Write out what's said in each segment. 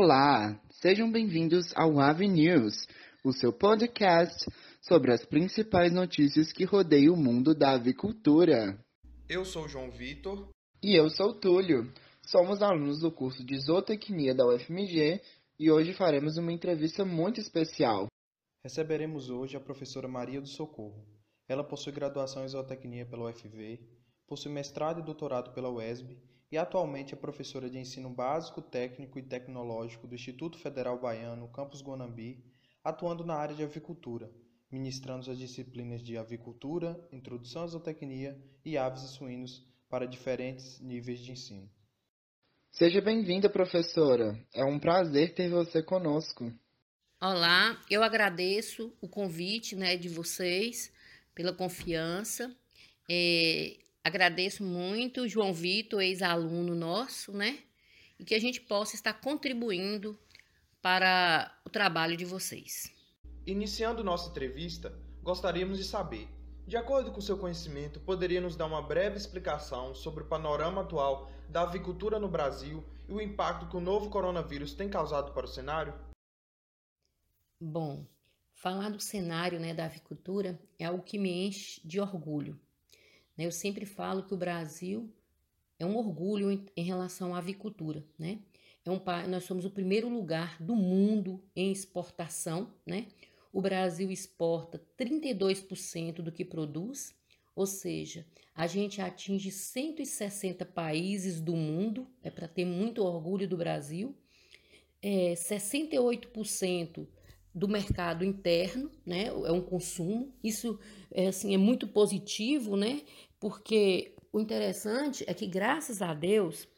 Olá, sejam bem-vindos ao Ave News, o seu podcast sobre as principais notícias que rodeiam o mundo da avicultura. Eu sou João Vitor. E eu sou Túlio. Somos alunos do curso de Zootecnia da UFMG e hoje faremos uma entrevista muito especial. Receberemos hoje a professora Maria do Socorro. Ela possui graduação em Zootecnia pela UFV, possui mestrado e doutorado pela UESB e atualmente é professora de ensino básico, técnico e tecnológico do Instituto Federal Baiano, Campus Guanambi, atuando na área de avicultura, ministrando as disciplinas de avicultura, introdução à zootecnia e aves e suínos para diferentes níveis de ensino. Seja bem-vinda, professora. É um prazer ter você conosco. Olá, eu agradeço o convite né, de vocês pela confiança. É, Agradeço muito João Vitor, ex-aluno nosso, né? E que a gente possa estar contribuindo para o trabalho de vocês. Iniciando nossa entrevista, gostaríamos de saber, de acordo com seu conhecimento, poderia nos dar uma breve explicação sobre o panorama atual da avicultura no Brasil e o impacto que o novo coronavírus tem causado para o cenário? Bom, falar do cenário né, da avicultura é algo que me enche de orgulho né? Eu sempre falo que o Brasil é um orgulho em, em relação à avicultura, né? É um, nós somos o primeiro lugar do mundo em exportação, né? O Brasil exporta 32% do que produz, ou seja, a gente atinge 160 países do mundo, é para ter muito orgulho do Brasil. É, 68% do mercado interno, né? É um consumo. Isso é, assim, é muito positivo, né? Porque o interessante é que, graças a Deus,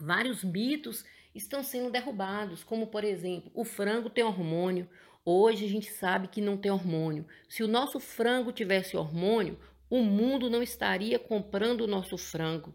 vários mitos estão sendo derrubados, como por exemplo, o frango tem hormônio. Hoje a gente sabe que não tem hormônio. Se o nosso frango tivesse hormônio, o mundo não estaria comprando o nosso frango.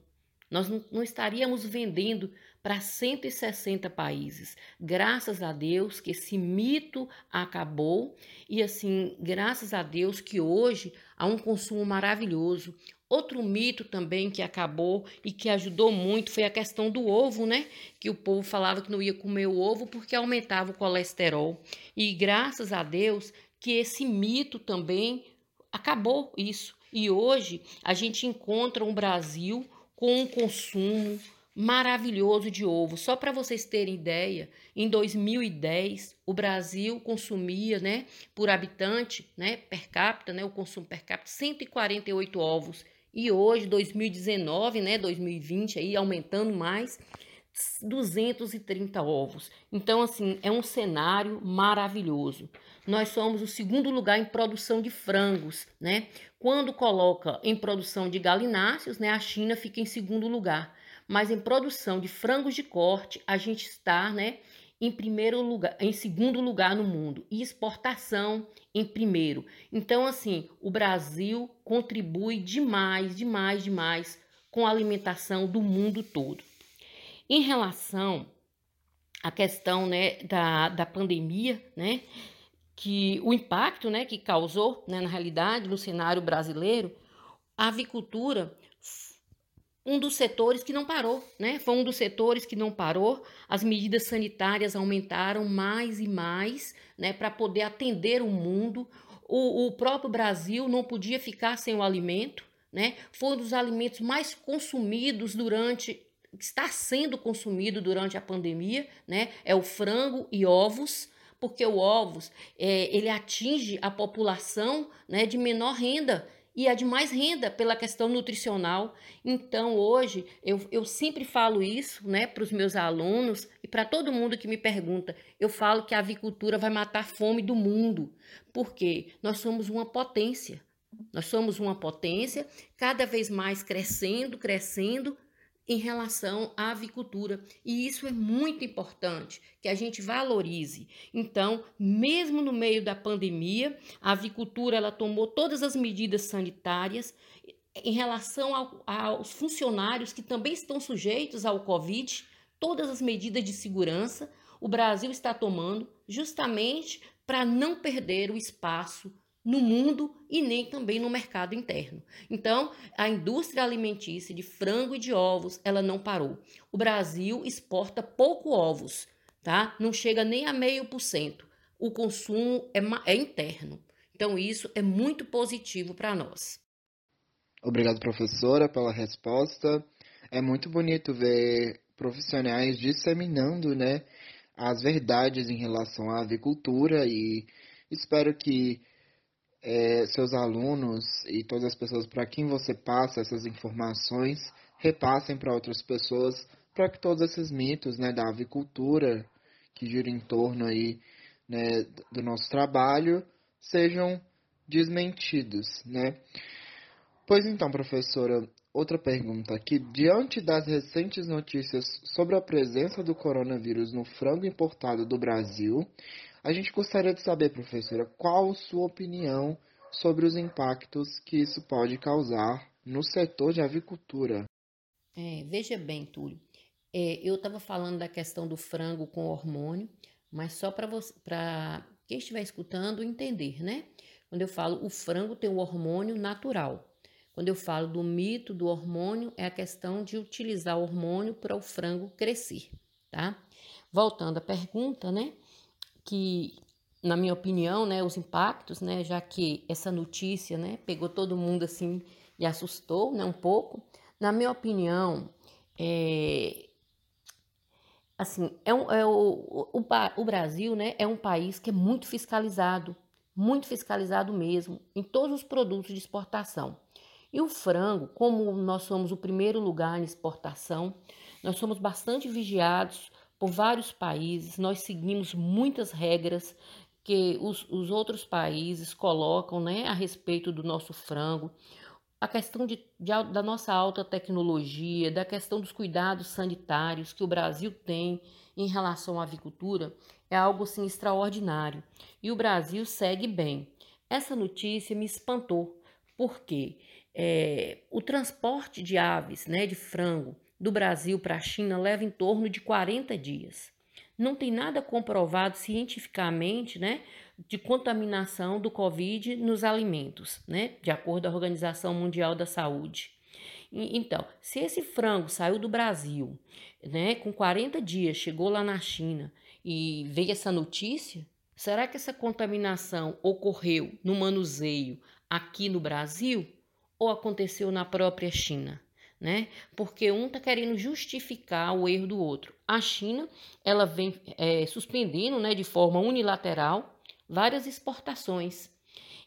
Nós não estaríamos vendendo para 160 países. Graças a Deus que esse mito acabou e assim, graças a Deus que hoje há um consumo maravilhoso. Outro mito também que acabou e que ajudou muito foi a questão do ovo, né? Que o povo falava que não ia comer o ovo porque aumentava o colesterol. E graças a Deus que esse mito também acabou isso. E hoje a gente encontra um Brasil com um consumo maravilhoso de ovo. Só para vocês terem ideia, em 2010 o Brasil consumia, né, por habitante, né, per capita, né, o consumo per capita 148 ovos e hoje, 2019, né, 2020, aí aumentando mais, 230 ovos. Então, assim, é um cenário maravilhoso. Nós somos o segundo lugar em produção de frangos, né? Quando coloca em produção de galináceos, né, a China fica em segundo lugar. Mas em produção de frangos de corte, a gente está, né, em primeiro lugar, em segundo lugar no mundo e exportação em primeiro. Então, assim, o Brasil contribui demais, demais, demais com a alimentação do mundo todo. Em relação à questão né, da, da pandemia, né, que o impacto né, que causou, né, na realidade, no cenário brasileiro, a avicultura um dos setores que não parou, né? Foi um dos setores que não parou. As medidas sanitárias aumentaram mais e mais, né, para poder atender o mundo. O, o próprio Brasil não podia ficar sem o alimento, né? Foi um dos alimentos mais consumidos durante está sendo consumido durante a pandemia, né? É o frango e ovos, porque o ovos é, ele atinge a população, né, de menor renda e a de mais renda pela questão nutricional. Então, hoje, eu, eu sempre falo isso né, para os meus alunos e para todo mundo que me pergunta. Eu falo que a avicultura vai matar a fome do mundo, porque nós somos uma potência. Nós somos uma potência cada vez mais crescendo, crescendo, em relação à avicultura. E isso é muito importante que a gente valorize. Então, mesmo no meio da pandemia, a avicultura ela tomou todas as medidas sanitárias em relação ao, aos funcionários que também estão sujeitos ao Covid, todas as medidas de segurança o Brasil está tomando justamente para não perder o espaço no mundo e nem também no mercado interno. Então, a indústria alimentícia de frango e de ovos, ela não parou. O Brasil exporta pouco ovos, tá? Não chega nem a meio por cento. O consumo é, é interno. Então, isso é muito positivo para nós. Obrigado, professora, pela resposta. É muito bonito ver profissionais disseminando, né, as verdades em relação à avicultura e espero que é, seus alunos e todas as pessoas para quem você passa essas informações repassem para outras pessoas para que todos esses mitos né, da avicultura que giram em torno aí, né, do nosso trabalho sejam desmentidos. Né? Pois então, professora, outra pergunta aqui. Diante das recentes notícias sobre a presença do coronavírus no frango importado do Brasil, a gente gostaria de saber, professora, qual sua opinião sobre os impactos que isso pode causar no setor de avicultura. É, veja bem, Túlio, é, eu estava falando da questão do frango com hormônio, mas só para quem estiver escutando entender, né? Quando eu falo o frango tem um hormônio natural. Quando eu falo do mito do hormônio, é a questão de utilizar o hormônio para o frango crescer, tá? Voltando à pergunta, né? Que, na minha opinião, né, os impactos, né, já que essa notícia, né, pegou todo mundo assim e assustou, né, um pouco. Na minha opinião, é, assim, é, um, é o, o, o Brasil, né, é um país que é muito fiscalizado, muito fiscalizado mesmo, em todos os produtos de exportação. E o frango, como nós somos o primeiro lugar em exportação, nós somos bastante vigiados por vários países, nós seguimos muitas regras que os, os outros países colocam né, a respeito do nosso frango. A questão de, de, da nossa alta tecnologia, da questão dos cuidados sanitários que o Brasil tem em relação à avicultura é algo assim, extraordinário. E o Brasil segue bem. Essa notícia me espantou. Por quê? É, o transporte de aves, né, de frango, do Brasil para a China leva em torno de 40 dias. Não tem nada comprovado cientificamente, né, de contaminação do Covid nos alimentos, né, de acordo com a Organização Mundial da Saúde. então, se esse frango saiu do Brasil, né, com 40 dias, chegou lá na China e veio essa notícia, será que essa contaminação ocorreu no manuseio aqui no Brasil? ou aconteceu na própria China? Né? Porque um está querendo justificar o erro do outro. A China ela vem é, suspendendo né, de forma unilateral várias exportações.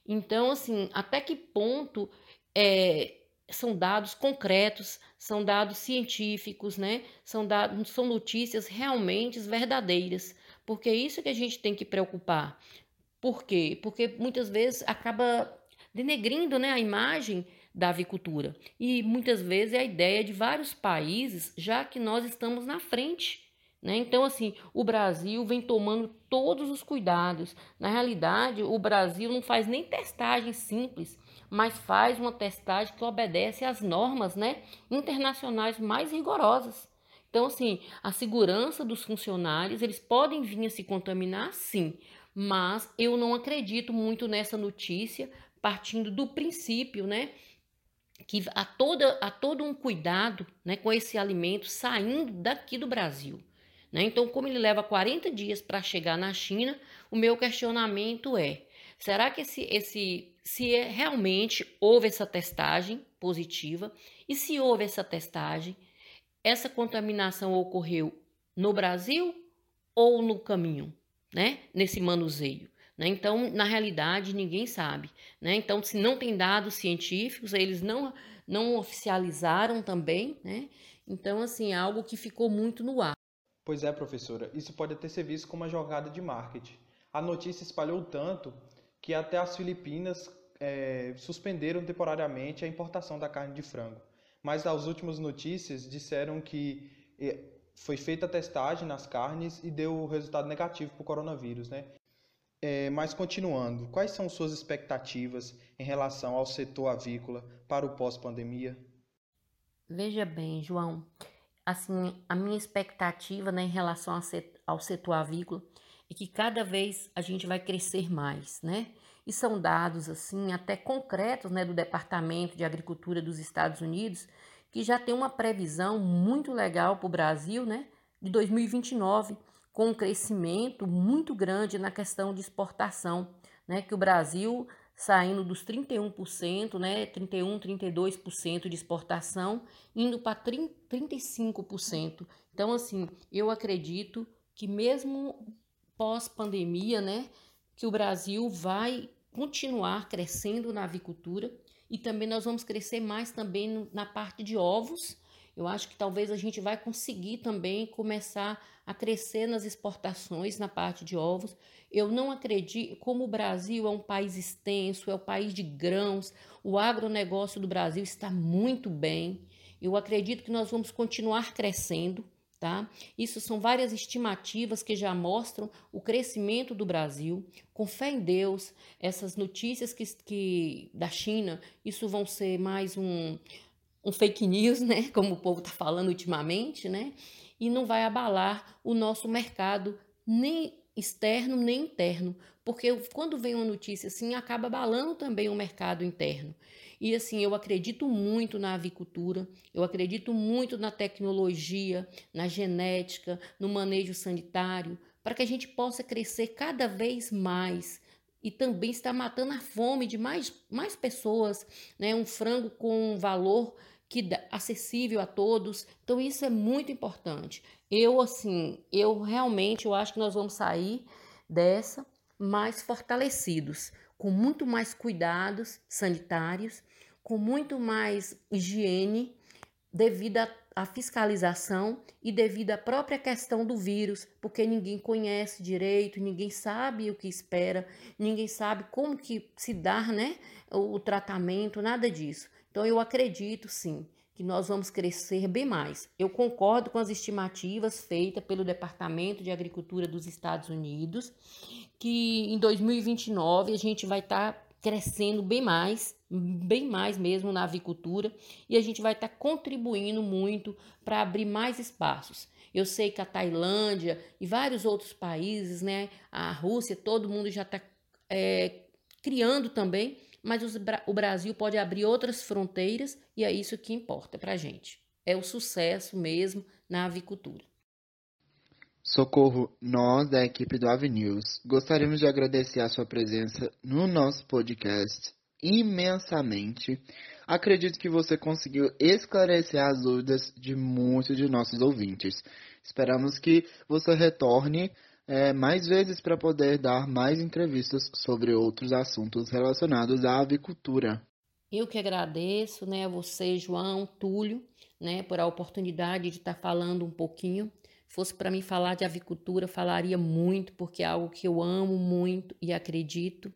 Então, assim, até que ponto é, são dados concretos, são dados científicos, né? São dados, são notícias realmente verdadeiras, porque é isso que a gente tem que preocupar. Por quê? Porque muitas vezes acaba denegrindo, né, a imagem da avicultura. E muitas vezes é a ideia de vários países, já que nós estamos na frente. Né? Então, assim, o Brasil vem tomando todos os cuidados. Na realidade, o Brasil não faz nem testagem simples, mas faz uma testagem que obedece às normas né, internacionais mais rigorosas. Então, assim, a segurança dos funcionários, eles podem vir a se contaminar, sim, mas eu não acredito muito nessa notícia, partindo do princípio, né, que há, toda, há todo um cuidado né, com esse alimento saindo daqui do Brasil. Né? Então, como ele leva 40 dias para chegar na China, o meu questionamento é: será que esse, esse, se é, realmente houve essa testagem positiva? E se houve essa testagem, essa contaminação ocorreu no Brasil ou no caminho, né? nesse manuseio? Né? Então, na realidade, ninguém sabe. Né? Então, se não tem dados científicos, eles não, não oficializaram também. Né? Então, assim, é algo que ficou muito no ar. Pois é, professora, isso pode até ser visto como uma jogada de marketing. A notícia espalhou tanto que até as Filipinas é, suspenderam temporariamente a importação da carne de frango. Mas as últimas notícias disseram que é, foi feita a testagem nas carnes e deu resultado negativo para o coronavírus, né? É, mas continuando, quais são suas expectativas em relação ao setor avícola para o pós-pandemia? Veja bem, João, assim, a minha expectativa né, em relação ao setor avícola é que cada vez a gente vai crescer mais, né? E são dados assim até concretos, né, do Departamento de Agricultura dos Estados Unidos, que já tem uma previsão muito legal para o Brasil, né, de 2029 com um crescimento muito grande na questão de exportação, né? Que o Brasil saindo dos 31%, né, 31, 32% de exportação, indo para 35%. Então, assim, eu acredito que mesmo pós-pandemia, né, que o Brasil vai continuar crescendo na avicultura e também nós vamos crescer mais também na parte de ovos. Eu acho que talvez a gente vai conseguir também começar a crescer nas exportações na parte de ovos. Eu não acredito, como o Brasil é um país extenso, é o um país de grãos, o agronegócio do Brasil está muito bem. Eu acredito que nós vamos continuar crescendo, tá? Isso são várias estimativas que já mostram o crescimento do Brasil. Com fé em Deus, essas notícias que, que da China, isso vão ser mais um, um fake news, né? Como o povo está falando ultimamente, né? E não vai abalar o nosso mercado nem externo nem interno, porque quando vem uma notícia assim, acaba abalando também o mercado interno. E assim, eu acredito muito na avicultura, eu acredito muito na tecnologia, na genética, no manejo sanitário, para que a gente possa crescer cada vez mais e também está matando a fome de mais, mais pessoas, né? Um frango com valor que acessível a todos. Então isso é muito importante. Eu assim, eu realmente eu acho que nós vamos sair dessa mais fortalecidos, com muito mais cuidados sanitários, com muito mais higiene devido à fiscalização e devido à própria questão do vírus, porque ninguém conhece direito, ninguém sabe o que espera, ninguém sabe como que se dá, né, o tratamento, nada disso. Então, eu acredito sim que nós vamos crescer bem mais. Eu concordo com as estimativas feitas pelo Departamento de Agricultura dos Estados Unidos, que em 2029 a gente vai estar tá crescendo bem mais, bem mais mesmo na avicultura, e a gente vai estar tá contribuindo muito para abrir mais espaços. Eu sei que a Tailândia e vários outros países, né, a Rússia, todo mundo já está é, criando também mas o Brasil pode abrir outras fronteiras e é isso que importa para a gente. É o sucesso mesmo na avicultura. Socorro, nós da equipe do Avenews gostaríamos de agradecer a sua presença no nosso podcast imensamente. Acredito que você conseguiu esclarecer as dúvidas de muitos de nossos ouvintes. Esperamos que você retorne é, mais vezes para poder dar mais entrevistas sobre outros assuntos relacionados à avicultura. Eu que agradeço, né, a você, João, Túlio, né, por a oportunidade de estar falando um pouquinho. Fosse para mim falar de avicultura, falaria muito, porque é algo que eu amo muito e acredito.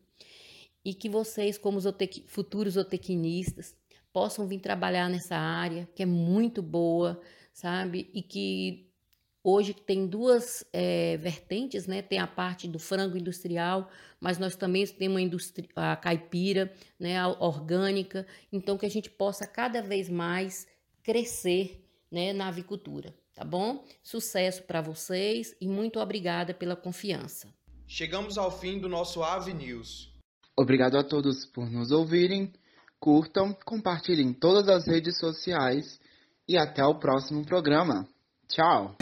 E que vocês, como zootec... futuros zootecnistas, possam vir trabalhar nessa área, que é muito boa, sabe? E que Hoje tem duas é, vertentes, né? Tem a parte do frango industrial, mas nós também temos a, indústria, a caipira, né? A orgânica. Então, que a gente possa cada vez mais crescer né? na avicultura, tá bom? Sucesso para vocês e muito obrigada pela confiança. Chegamos ao fim do nosso Ave News. Obrigado a todos por nos ouvirem. Curtam, compartilhem todas as redes sociais e até o próximo programa. Tchau!